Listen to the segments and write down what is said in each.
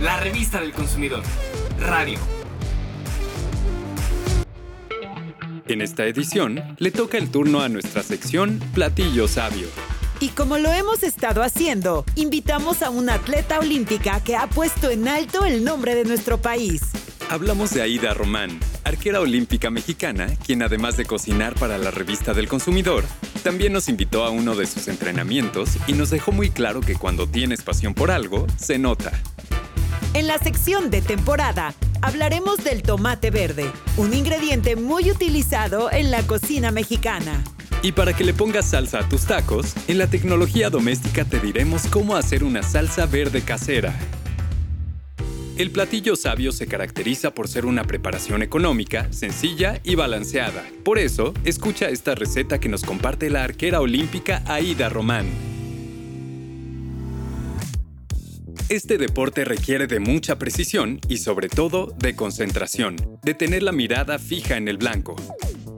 la revista del consumidor. Radio. En esta edición le toca el turno a nuestra sección Platillo Sabio. Y como lo hemos estado haciendo, invitamos a una atleta olímpica que ha puesto en alto el nombre de nuestro país. Hablamos de Aida Román, arquera olímpica mexicana, quien además de cocinar para la revista del consumidor, también nos invitó a uno de sus entrenamientos y nos dejó muy claro que cuando tienes pasión por algo, se nota. En la sección de temporada hablaremos del tomate verde, un ingrediente muy utilizado en la cocina mexicana. Y para que le pongas salsa a tus tacos, en la tecnología doméstica te diremos cómo hacer una salsa verde casera. El platillo sabio se caracteriza por ser una preparación económica, sencilla y balanceada. Por eso, escucha esta receta que nos comparte la arquera olímpica Aida Román. Este deporte requiere de mucha precisión y sobre todo de concentración, de tener la mirada fija en el blanco.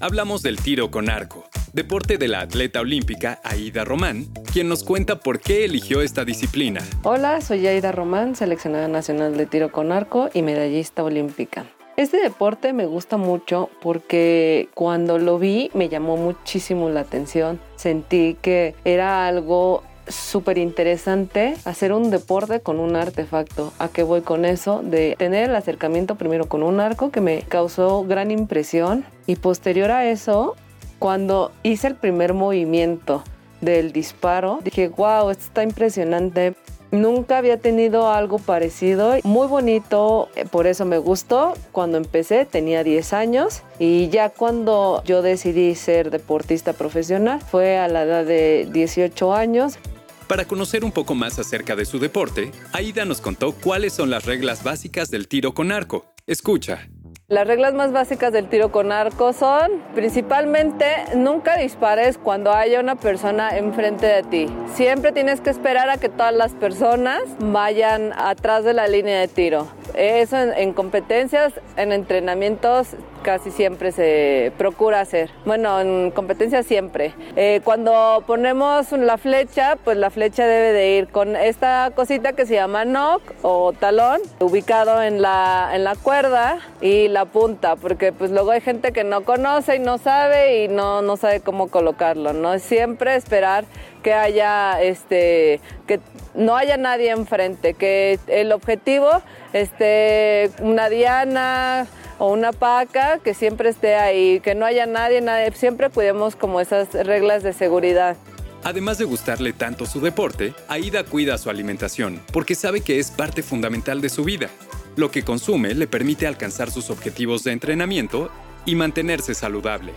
Hablamos del tiro con arco, deporte de la atleta olímpica Aida Román, quien nos cuenta por qué eligió esta disciplina. Hola, soy Aida Román, seleccionada nacional de tiro con arco y medallista olímpica. Este deporte me gusta mucho porque cuando lo vi me llamó muchísimo la atención. Sentí que era algo súper interesante hacer un deporte con un artefacto. ¿A qué voy con eso? De tener el acercamiento primero con un arco que me causó gran impresión y posterior a eso, cuando hice el primer movimiento del disparo, dije, wow, esto está impresionante. Nunca había tenido algo parecido, muy bonito, eh, por eso me gustó. Cuando empecé tenía 10 años y ya cuando yo decidí ser deportista profesional fue a la edad de 18 años. Para conocer un poco más acerca de su deporte, Aida nos contó cuáles son las reglas básicas del tiro con arco. Escucha. Las reglas más básicas del tiro con arco son, principalmente, nunca dispares cuando haya una persona enfrente de ti. Siempre tienes que esperar a que todas las personas vayan atrás de la línea de tiro. Eso en, competencias, en entrenamientos, casi siempre se procura hacer. Bueno, en competencias siempre. Eh, cuando ponemos la flecha, pues la flecha debe de ir con esta cosita que se llama knock o talón, ubicado en la, en la cuerda y la punta, porque pues luego hay gente que no conoce y no sabe y no, no sabe cómo colocarlo, ¿no? Siempre esperar que haya este que no haya nadie enfrente, que el objetivo esté una diana o una paca que siempre esté ahí, que no haya nadie, nadie, siempre cuidemos como esas reglas de seguridad. Además de gustarle tanto su deporte, Aida cuida su alimentación porque sabe que es parte fundamental de su vida. Lo que consume le permite alcanzar sus objetivos de entrenamiento y mantenerse saludable.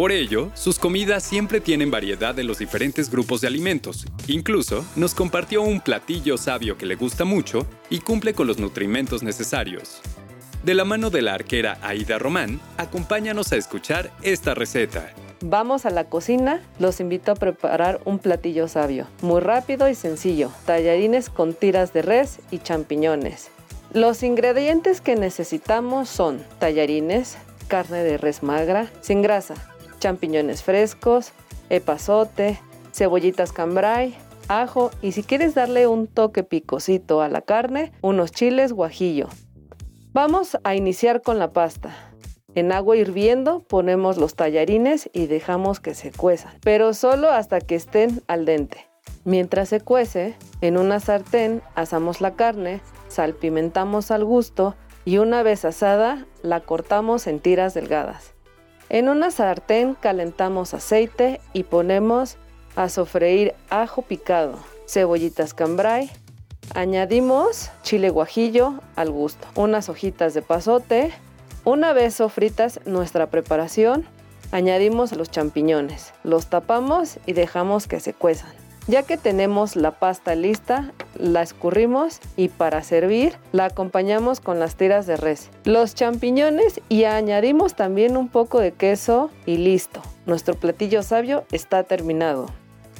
Por ello, sus comidas siempre tienen variedad de los diferentes grupos de alimentos. Incluso nos compartió un platillo sabio que le gusta mucho y cumple con los nutrimentos necesarios. De la mano de la arquera Aida Román, acompáñanos a escuchar esta receta. Vamos a la cocina, los invito a preparar un platillo sabio, muy rápido y sencillo, tallarines con tiras de res y champiñones. Los ingredientes que necesitamos son tallarines, carne de res magra, sin grasa, champiñones frescos, epazote, cebollitas cambray, ajo y si quieres darle un toque picosito a la carne, unos chiles guajillo, Vamos a iniciar con la pasta. En agua hirviendo ponemos los tallarines y dejamos que se cuezan, pero solo hasta que estén al dente. Mientras se cuece, en una sartén asamos la carne, salpimentamos al gusto y una vez asada la cortamos en tiras delgadas. En una sartén calentamos aceite y ponemos a sofreír ajo picado, cebollitas cambray, Añadimos chile guajillo al gusto, unas hojitas de pasote. Una vez sofritas nuestra preparación, añadimos los champiñones, los tapamos y dejamos que se cuezan. Ya que tenemos la pasta lista, la escurrimos y para servir la acompañamos con las tiras de res, los champiñones y añadimos también un poco de queso y listo. Nuestro platillo sabio está terminado.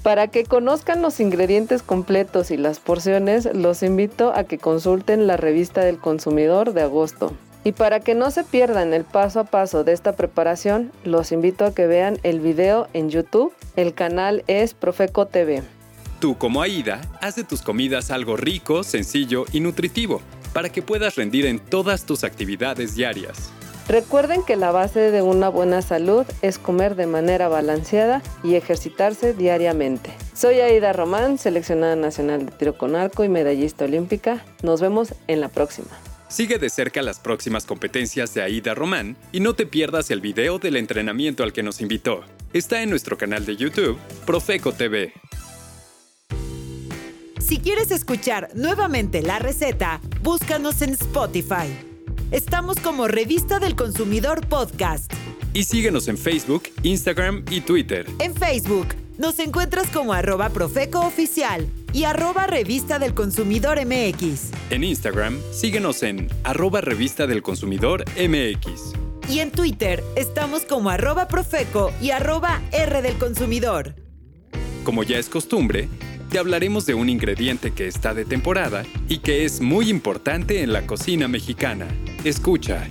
Para que conozcan los ingredientes completos y las porciones, los invito a que consulten la revista del consumidor de agosto. Y para que no se pierdan el paso a paso de esta preparación, los invito a que vean el video en YouTube. El canal es Profeco TV. Tú como Aida, haz de tus comidas algo rico, sencillo y nutritivo, para que puedas rendir en todas tus actividades diarias. Recuerden que la base de una buena salud es comer de manera balanceada y ejercitarse diariamente. Soy Aida Román, seleccionada nacional de tiro con arco y medallista olímpica. Nos vemos en la próxima. Sigue de cerca las próximas competencias de Aida Román y no te pierdas el video del entrenamiento al que nos invitó. Está en nuestro canal de YouTube, Profeco TV. Si quieres escuchar nuevamente la receta, búscanos en Spotify. Estamos como Revista del Consumidor Podcast. Y síguenos en Facebook, Instagram y Twitter. En Facebook nos encuentras como arroba Profeco Oficial y arroba Revista del Consumidor MX. En Instagram, síguenos en arroba Revista del Consumidor MX. Y en Twitter estamos como arroba Profeco y arroba R del Consumidor. Como ya es costumbre, te hablaremos de un ingrediente que está de temporada y que es muy importante en la cocina mexicana. Escucha.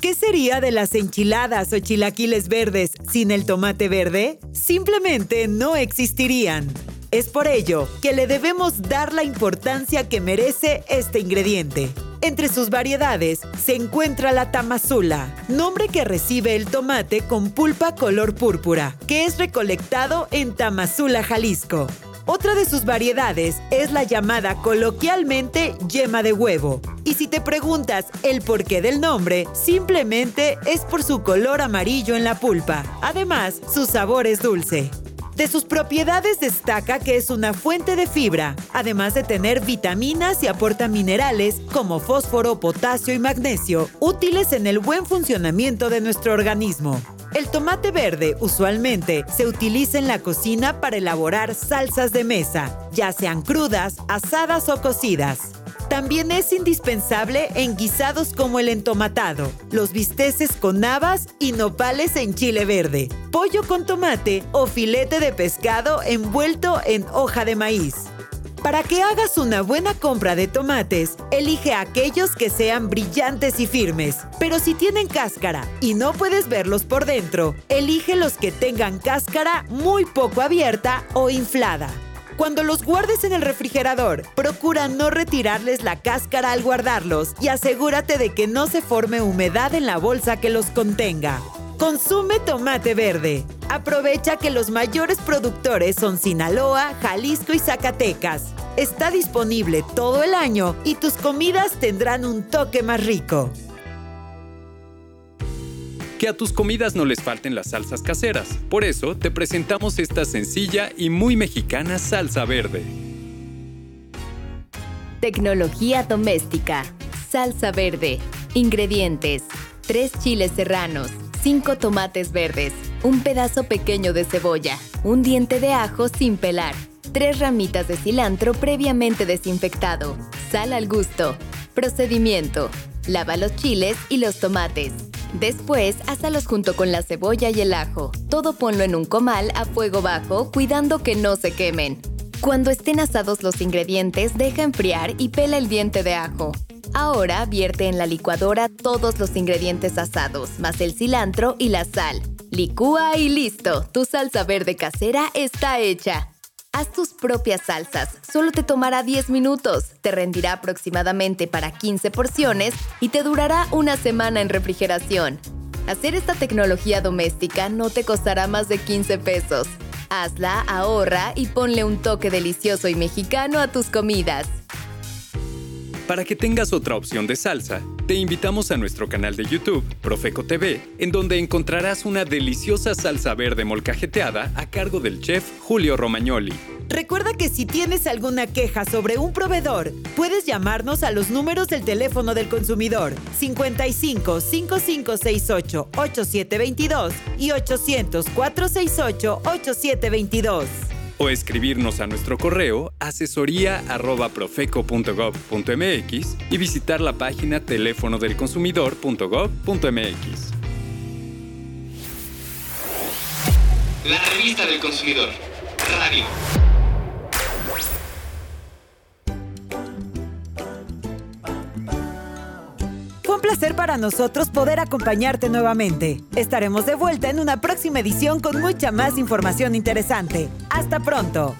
¿Qué sería de las enchiladas o chilaquiles verdes sin el tomate verde? Simplemente no existirían. Es por ello que le debemos dar la importancia que merece este ingrediente. Entre sus variedades se encuentra la tamazula, nombre que recibe el tomate con pulpa color púrpura, que es recolectado en Tamazula, Jalisco. Otra de sus variedades es la llamada coloquialmente yema de huevo. Y si te preguntas el porqué del nombre, simplemente es por su color amarillo en la pulpa. Además, su sabor es dulce. De sus propiedades destaca que es una fuente de fibra, además de tener vitaminas y aporta minerales como fósforo, potasio y magnesio, útiles en el buen funcionamiento de nuestro organismo. El tomate verde usualmente se utiliza en la cocina para elaborar salsas de mesa, ya sean crudas, asadas o cocidas. También es indispensable en guisados como el entomatado, los bisteces con habas y nopales en chile verde, pollo con tomate o filete de pescado envuelto en hoja de maíz. Para que hagas una buena compra de tomates, elige aquellos que sean brillantes y firmes. Pero si tienen cáscara y no puedes verlos por dentro, elige los que tengan cáscara muy poco abierta o inflada. Cuando los guardes en el refrigerador, procura no retirarles la cáscara al guardarlos y asegúrate de que no se forme humedad en la bolsa que los contenga. Consume tomate verde. Aprovecha que los mayores productores son Sinaloa, Jalisco y Zacatecas. Está disponible todo el año y tus comidas tendrán un toque más rico. Que a tus comidas no les falten las salsas caseras. Por eso te presentamos esta sencilla y muy mexicana salsa verde. Tecnología doméstica. Salsa verde. Ingredientes. 3 chiles serranos, 5 tomates verdes, un pedazo pequeño de cebolla, un diente de ajo sin pelar, 3 ramitas de cilantro previamente desinfectado, sal al gusto. Procedimiento. Lava los chiles y los tomates. Después, ásalos junto con la cebolla y el ajo. Todo ponlo en un comal a fuego bajo, cuidando que no se quemen. Cuando estén asados los ingredientes, deja enfriar y pela el diente de ajo. Ahora vierte en la licuadora todos los ingredientes asados, más el cilantro y la sal. Licúa y listo, tu salsa verde casera está hecha. Haz tus propias salsas, solo te tomará 10 minutos, te rendirá aproximadamente para 15 porciones y te durará una semana en refrigeración. Hacer esta tecnología doméstica no te costará más de 15 pesos. Hazla, ahorra y ponle un toque delicioso y mexicano a tus comidas. Para que tengas otra opción de salsa, te invitamos a nuestro canal de YouTube, Profeco TV, en donde encontrarás una deliciosa salsa verde molcajeteada a cargo del chef Julio Romagnoli. Recuerda que si tienes alguna queja sobre un proveedor, puedes llamarnos a los números del teléfono del consumidor 55 5568 8722 y 800 468 8722 o escribirnos a nuestro correo asesoría@profeco.gov.mx y visitar la página teléfono del consumidor.gov.mx. La revista del consumidor. Radio. Placer para nosotros poder acompañarte nuevamente. Estaremos de vuelta en una próxima edición con mucha más información interesante. Hasta pronto.